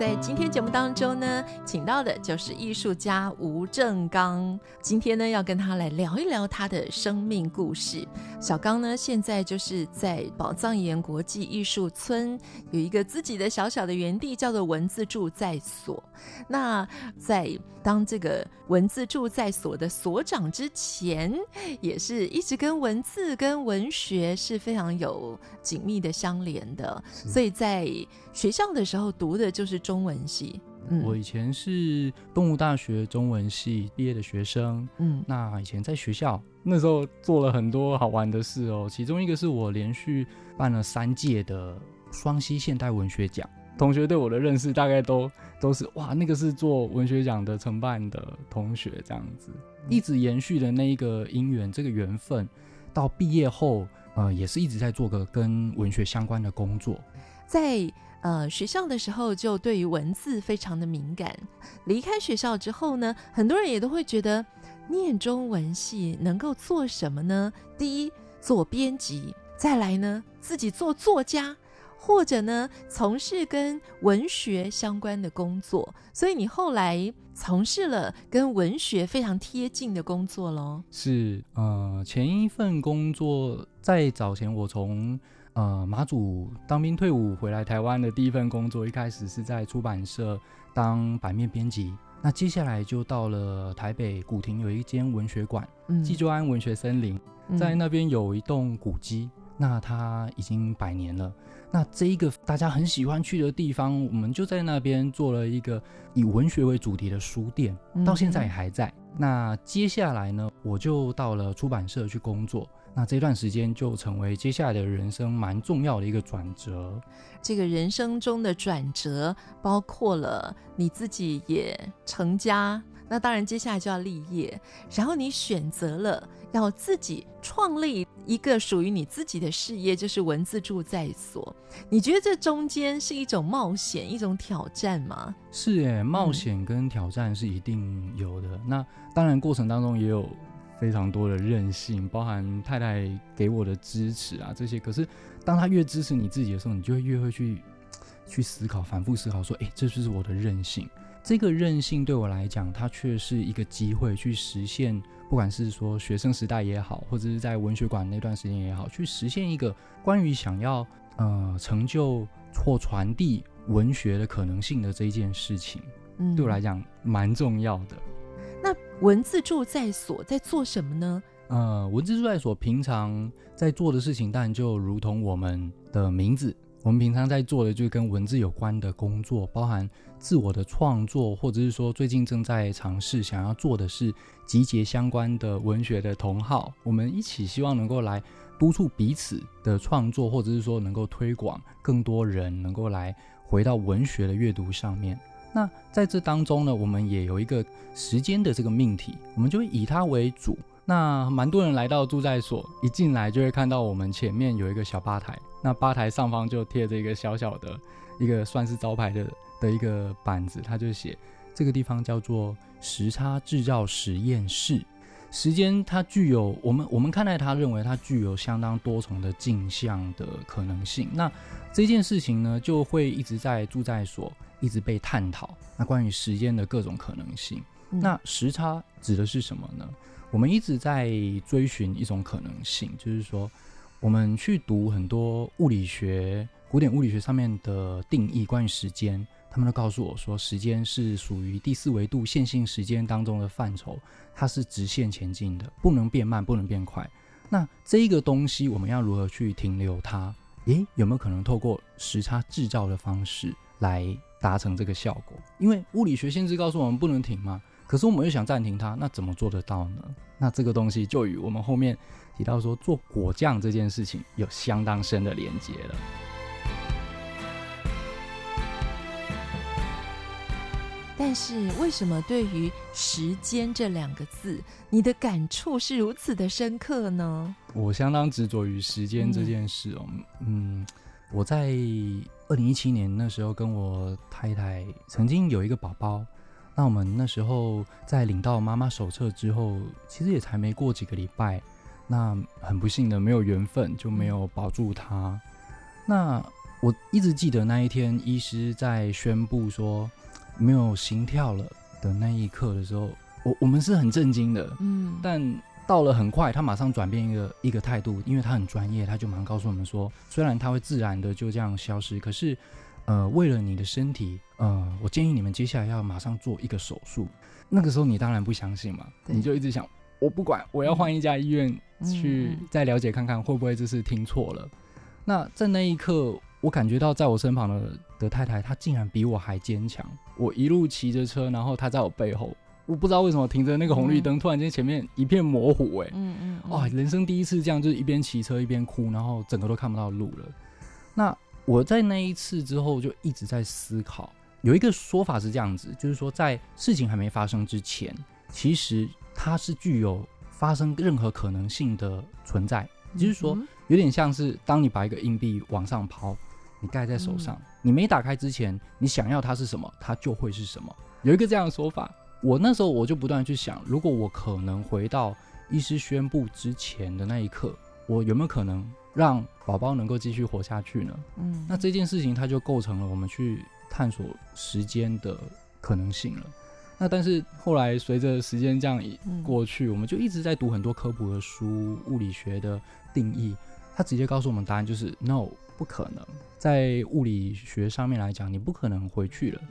在今天节目当中呢，请到的就是艺术家吴正刚。今天呢，要跟他来聊一聊他的生命故事。小刚呢，现在就是在宝藏岩国际艺术村有一个自己的小小的园地，叫做文字住在所。那在当这个文字住在所的所长之前，也是一直跟文字跟文学是非常有紧密的相连的。所以在学校的时候读的就是中文系。嗯，我以前是动物大学中文系毕业的学生。嗯，那以前在学校那时候做了很多好玩的事哦，其中一个是我连续办了三届的双溪现代文学奖。同学对我的认识大概都都是哇，那个是做文学奖的承办的同学这样子，一直延续的那一个姻缘，这个缘分，到毕业后，呃，也是一直在做个跟文学相关的工作。在呃学校的时候，就对于文字非常的敏感。离开学校之后呢，很多人也都会觉得，念中文系能够做什么呢？第一，做编辑；再来呢，自己做作家。或者呢，从事跟文学相关的工作，所以你后来从事了跟文学非常贴近的工作喽？是，呃，前一份工作在早前，我从呃马祖当兵退伍回来台湾的第一份工作，一开始是在出版社当版面编辑，那接下来就到了台北古亭有一间文学馆，嗯，纪州安文学森林，在那边有一栋古迹。那它已经百年了。那这一个大家很喜欢去的地方，我们就在那边做了一个以文学为主题的书店，到现在也还在。嗯、那接下来呢，我就到了出版社去工作。那这段时间就成为接下来的人生蛮重要的一个转折。这个人生中的转折，包括了你自己也成家。那当然，接下来就要立业，然后你选择了要自己创立一个属于你自己的事业，就是文字住在所。你觉得这中间是一种冒险，一种挑战吗？是诶，冒险跟挑战是一定有的。嗯、那当然，过程当中也有非常多的韧性，包含太太给我的支持啊这些。可是，当他越支持你自己的时候，你就会越会去去思考，反复思考，说：“哎，这就是我的韧性。”这个韧性对我来讲，它却是一个机会，去实现，不管是说学生时代也好，或者是在文学馆那段时间也好，去实现一个关于想要呃成就或传递文学的可能性的这一件事情，嗯，对我来讲蛮重要的。文字住在所在做什么呢？呃，文字住在所平常在做的事情，当然就如同我们的名字。我们平常在做的就跟文字有关的工作，包含自我的创作，或者是说最近正在尝试想要做的是集结相关的文学的同好，我们一起希望能够来督促彼此的创作，或者是说能够推广更多人能够来回到文学的阅读上面。那在这当中呢，我们也有一个时间的这个命题，我们就会以它为主。那蛮多人来到驻在所，一进来就会看到我们前面有一个小吧台，那吧台上方就贴着一个小小的、一个算是招牌的的一个板子，它就写这个地方叫做时差制造实验室。时间它具有我们我们看待它，认为它具有相当多重的镜像的可能性。那这件事情呢，就会一直在驻在所一直被探讨。那关于时间的各种可能性，那时差指的是什么呢？我们一直在追寻一种可能性，就是说，我们去读很多物理学、古典物理学上面的定义，关于时间，他们都告诉我说，时间是属于第四维度线性时间当中的范畴，它是直线前进的，不能变慢，不能变快。那这一个东西，我们要如何去停留它？诶，有没有可能透过时差制造的方式来达成这个效果？因为物理学限制告诉我们不能停嘛。可是我们又想暂停它，那怎么做得到呢？那这个东西就与我们后面提到说做果酱这件事情有相当深的连接了。但是为什么对于时间这两个字，你的感触是如此的深刻呢？我相当执着于时间这件事哦。嗯，我在二零一七年那时候跟我太太曾经有一个宝宝，那我们那时候在领到妈妈手册之后，其实也才没过几个礼拜，那很不幸的没有缘分，就没有保住他。那我一直记得那一天，医师在宣布说。没有心跳了的那一刻的时候，我我们是很震惊的，嗯，但到了很快，他马上转变一个一个态度，因为他很专业，他就马上告诉我们说，虽然他会自然的就这样消失，可是，呃，为了你的身体，呃，我建议你们接下来要马上做一个手术。那个时候你当然不相信嘛，你就一直想，我不管，我要换一家医院去再了解看看会不会这是听错了。那在那一刻。我感觉到在我身旁的的太太，她竟然比我还坚强。我一路骑着车，然后她在我背后，我不知道为什么停着那个红绿灯，嗯、突然间前面一片模糊，哎，嗯嗯，哇，人生第一次这样，就是一边骑车一边哭，然后整个都看不到路了。那我在那一次之后就一直在思考，有一个说法是这样子，就是说在事情还没发生之前，其实它是具有发生任何可能性的存在，就是说有点像是当你把一个硬币往上抛。你盖在手上，你没打开之前，你想要它是什么，它就会是什么。有一个这样的说法，我那时候我就不断去想，如果我可能回到医师宣布之前的那一刻，我有没有可能让宝宝能够继续活下去呢？嗯，那这件事情它就构成了我们去探索时间的可能性了。那但是后来随着时间这样一过去，我们就一直在读很多科普的书，物理学的定义，它直接告诉我们答案就是 no。不可能，在物理学上面来讲，你不可能回去了。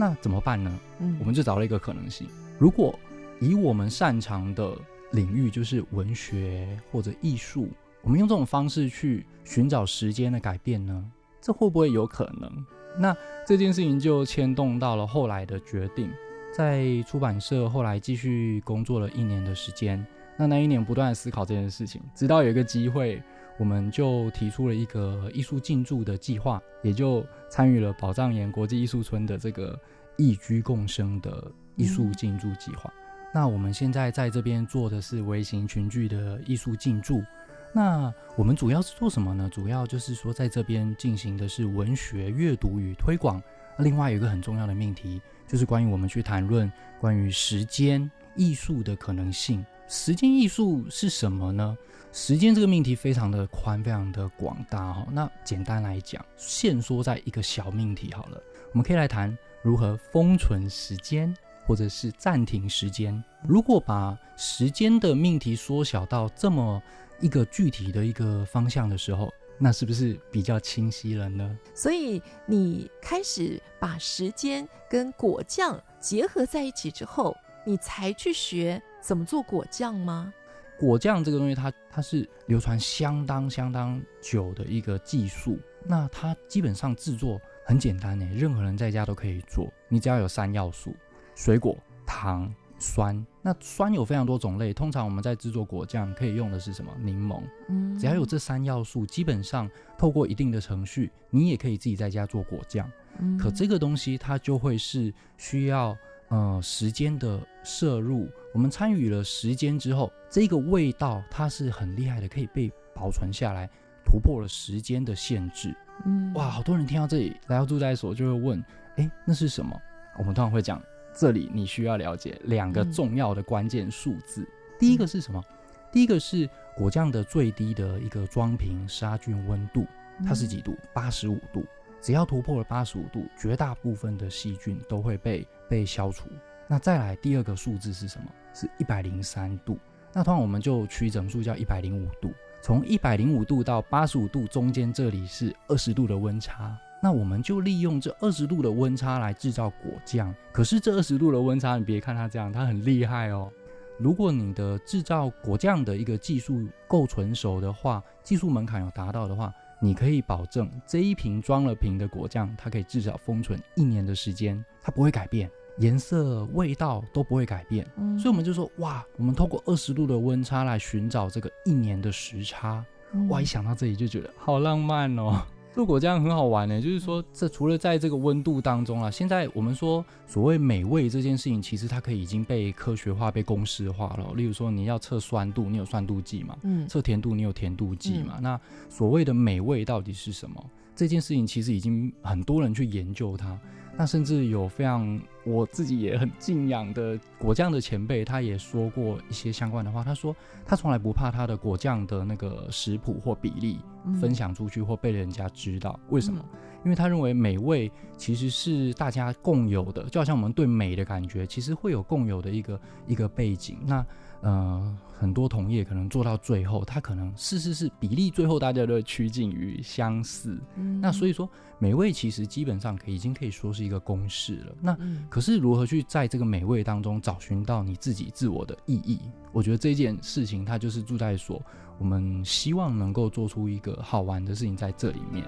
那怎么办呢？嗯，我们就找了一个可能性。如果以我们擅长的领域，就是文学或者艺术，我们用这种方式去寻找时间的改变呢？这会不会有可能？那这件事情就牵动到了后来的决定。在出版社后来继续工作了一年的时间。那那一年不断思考这件事情，直到有一个机会。我们就提出了一个艺术进驻的计划，也就参与了宝藏岩国际艺术村的这个异居共生的艺术进驻计划。嗯、那我们现在在这边做的是微型群聚的艺术进驻。那我们主要是做什么呢？主要就是说在这边进行的是文学阅读与推广。另外有一个很重要的命题，就是关于我们去谈论关于时间艺术的可能性。时间艺术是什么呢？时间这个命题非常的宽，非常的广大哈。那简单来讲，限缩在一个小命题好了。我们可以来谈如何封存时间，或者是暂停时间。如果把时间的命题缩小到这么一个具体的一个方向的时候，那是不是比较清晰了呢？所以你开始把时间跟果酱结合在一起之后，你才去学怎么做果酱吗？果酱这个东西它，它它是流传相当相当久的一个技术。那它基本上制作很简单呢，任何人在家都可以做。你只要有三要素：水果、糖、酸。那酸有非常多种类，通常我们在制作果酱可以用的是什么？柠檬。嗯，只要有这三要素，基本上透过一定的程序，你也可以自己在家做果酱。嗯，可这个东西它就会是需要。呃，时间的摄入，我们参与了时间之后，这个味道它是很厉害的，可以被保存下来，突破了时间的限制。嗯，哇，好多人听到这里来到住在所就会问，哎，那是什么？我们通常会讲，这里你需要了解两个重要的关键数字。嗯、第一个是什么？第一个是果酱的最低的一个装瓶杀菌温度，它是几度？八十五度。只要突破了八十五度，绝大部分的细菌都会被被消除。那再来第二个数字是什么？是一百零三度。那通常我们就取整数叫一百零五度。从一百零五度到八十五度中间这里是二十度的温差。那我们就利用这二十度的温差来制造果酱。可是这二十度的温差，你别看它这样，它很厉害哦。如果你的制造果酱的一个技术够纯熟的话，技术门槛有达到的话。你可以保证这一瓶装了瓶的果酱，它可以至少封存一年的时间，它不会改变，颜色、味道都不会改变。嗯，所以我们就说，哇，我们透过二十度的温差来寻找这个一年的时差。嗯、哇，一想到这里就觉得好浪漫哦。如果这样很好玩呢，就是说，这除了在这个温度当中啊，现在我们说所谓美味这件事情，其实它可以已经被科学化、被公式化了。例如说，你要测酸度，你有酸度计嘛？嗯。测甜度，你有甜度计嘛？嗯、那所谓的美味到底是什么？这件事情其实已经很多人去研究它。那甚至有非常我自己也很敬仰的果酱的前辈，他也说过一些相关的话。他说他从来不怕他的果酱的那个食谱或比例分享出去或被人家知道。为什么？因为他认为美味其实是大家共有的，就好像我们对美的感觉，其实会有共有的一个一个背景。那呃，很多同业可能做到最后，他可能是是是比例，最后大家都会趋近于相似。嗯，那所以说，美味其实基本上可以已经可以说是一个公式了。那可是如何去在这个美味当中找寻到你自己自我的意义？我觉得这件事情，它就是住在所我们希望能够做出一个好玩的事情在这里面。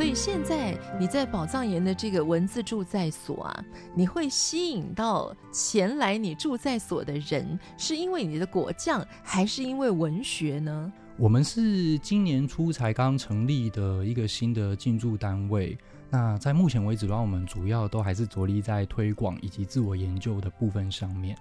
所以现在你在宝藏岩的这个文字驻在所啊，你会吸引到前来你驻在所的人，是因为你的果酱，还是因为文学呢？我们是今年初才刚成立的一个新的进驻单位。那在目前为止的话，我们主要都还是着力在推广以及自我研究的部分上面。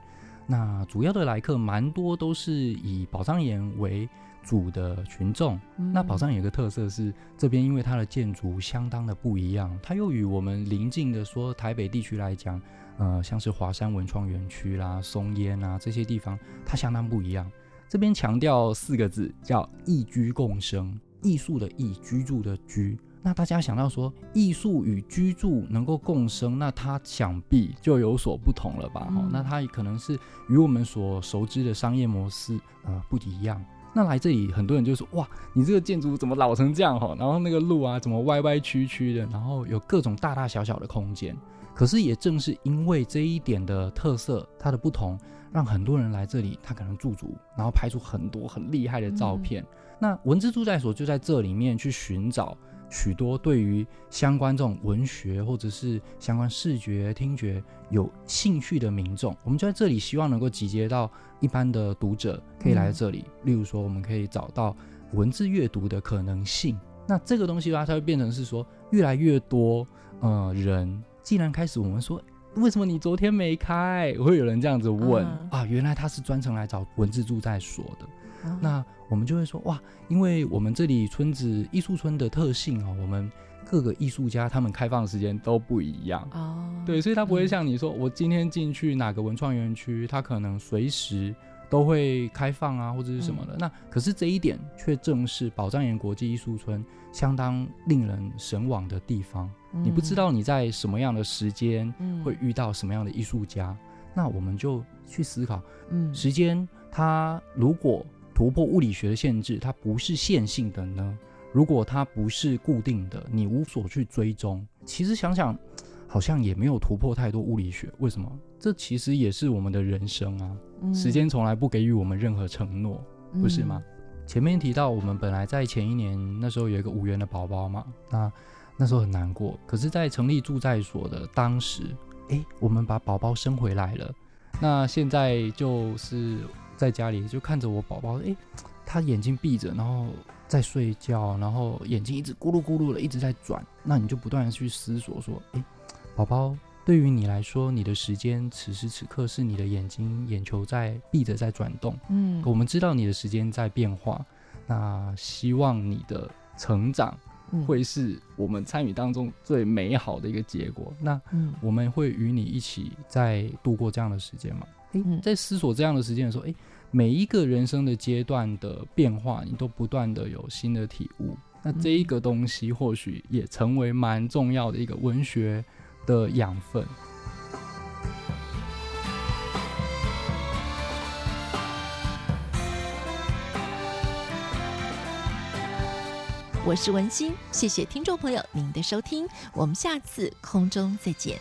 那主要的来客蛮多，都是以宝藏岩为主的群众，那宝藏岩有个特色是，这边因为它的建筑相当的不一样，它又与我们邻近的说台北地区来讲，呃，像是华山文创园区啦、松烟啊这些地方，它相当不一样。这边强调四个字，叫艺居共生，艺术的艺，居住的居。那大家想到说艺术与居住能够共生，那它想必就有所不同了吧？哈、嗯，那它可能是与我们所熟知的商业模式呃不一样。那来这里，很多人就说：“哇，你这个建筑怎么老成这样？哈，然后那个路啊，怎么歪歪曲曲的？然后有各种大大小小的空间。可是也正是因为这一点的特色，它的不同，让很多人来这里，他可能驻足，然后拍出很多很厉害的照片。嗯、那文字住在所就在这里面去寻找。”许多对于相关这种文学或者是相关视觉、听觉有兴趣的民众，我们就在这里希望能够集结到一般的读者，可以来这里。嗯、例如说，我们可以找到文字阅读的可能性。那这个东西的话，它会变成是说，越来越多呃人，既然开始我们说，为什么你昨天没开？会有人这样子问、嗯、啊，原来他是专程来找文字驻在所的。嗯、那我们就会说哇，因为我们这里村子艺术村的特性哦，我们各个艺术家他们开放的时间都不一样哦，对，所以他不会像你说，嗯、我今天进去哪个文创园区，他可能随时都会开放啊，或者是什么的。嗯、那可是这一点却正是宝藏岩国际艺术村相当令人神往的地方。嗯、你不知道你在什么样的时间会遇到什么样的艺术家，嗯、那我们就去思考，嗯，时间它如果。突破物理学的限制，它不是线性的呢？如果它不是固定的，你无所去追踪。其实想想，好像也没有突破太多物理学。为什么？这其实也是我们的人生啊。嗯、时间从来不给予我们任何承诺，不是吗？嗯、前面提到，我们本来在前一年那时候有一个无缘的宝宝嘛，那那时候很难过。可是，在成立住在所的当时，哎，我们把宝宝生回来了。那现在就是。在家里就看着我宝宝，诶，他眼睛闭着，然后在睡觉，然后眼睛一直咕噜咕噜的一直在转。那你就不断的去思索说，诶，宝宝，对于你来说，你的时间此时此刻是你的眼睛眼球在闭着在转动，嗯，我们知道你的时间在变化，那希望你的成长会是我们参与当中最美好的一个结果。那我们会与你一起在度过这样的时间吗？诶，在思索这样的时间的时候，诶，每一个人生的阶段的变化，你都不断的有新的体悟。那这一个东西或许也成为蛮重要的一个文学的养分。我是文心，谢谢听众朋友您的收听，我们下次空中再见。